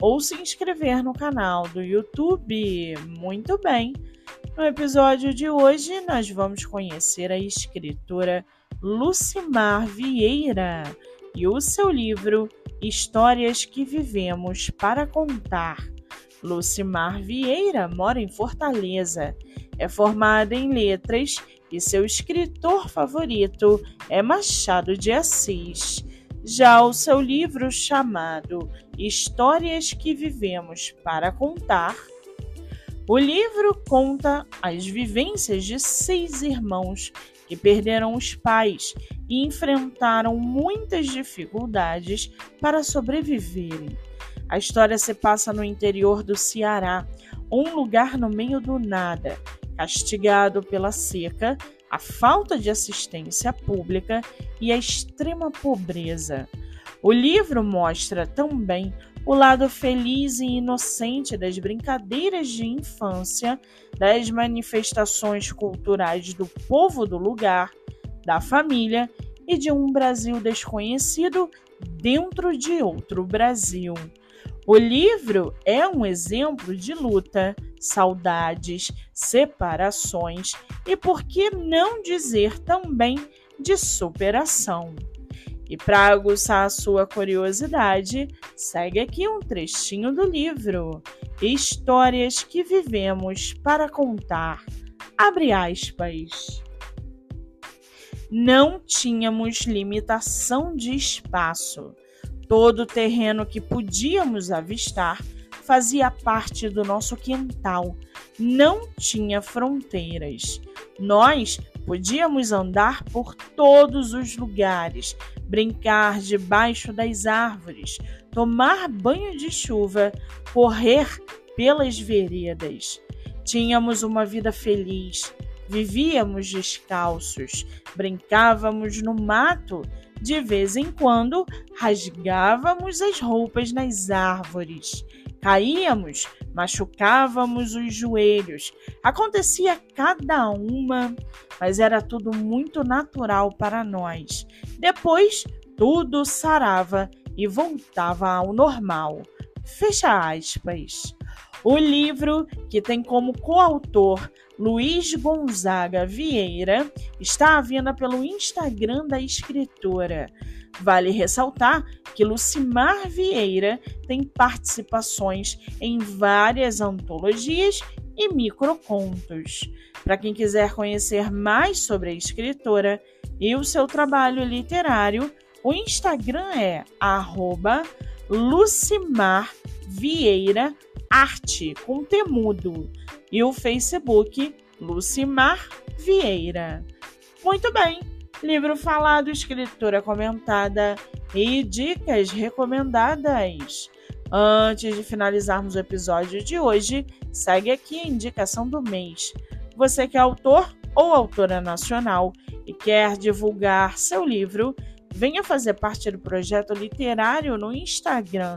ou se inscrever no canal do YouTube. Muito bem! No episódio de hoje, nós vamos conhecer a escritora Lucimar Vieira e o seu livro Histórias que Vivemos para Contar. Lucimar Vieira mora em Fortaleza, é formada em letras e seu escritor favorito é Machado de Assis. Já o seu livro chamado Histórias que Vivemos para Contar, o livro conta as vivências de seis irmãos que perderam os pais e enfrentaram muitas dificuldades para sobreviverem. A história se passa no interior do Ceará, um lugar no meio do nada, castigado pela seca a falta de assistência pública e a extrema pobreza. O livro mostra também o lado feliz e inocente das brincadeiras de infância, das manifestações culturais do povo do lugar, da família e de um Brasil desconhecido dentro de outro Brasil. O livro é um exemplo de luta, saudades, separações e, por que não dizer também, de superação. E para aguçar a sua curiosidade, segue aqui um trechinho do livro Histórias que Vivemos para Contar. Abre aspas. Não tínhamos limitação de espaço. Todo o terreno que podíamos avistar fazia parte do nosso quintal, não tinha fronteiras. Nós podíamos andar por todos os lugares, brincar debaixo das árvores, tomar banho de chuva, correr pelas veredas. Tínhamos uma vida feliz, vivíamos descalços, brincávamos no mato de vez em quando, rasgávamos as roupas nas árvores. Caíamos, machucávamos os joelhos. Acontecia cada uma, mas era tudo muito natural para nós. Depois, tudo sarava e voltava ao normal. Fecha aspas. O livro, que tem como coautor Luiz Gonzaga Vieira, está à venda pelo Instagram da escritora. Vale ressaltar que Lucimar Vieira tem participações em várias antologias e microcontos. Para quem quiser conhecer mais sobre a escritora e o seu trabalho literário, o Instagram é Vieira Arte com Temudo e o Facebook Lucimar Vieira. Muito bem, livro falado, escritura comentada e dicas recomendadas. Antes de finalizarmos o episódio de hoje, segue aqui a indicação do mês. Você que é autor ou autora nacional e quer divulgar seu livro, venha fazer parte do projeto literário no Instagram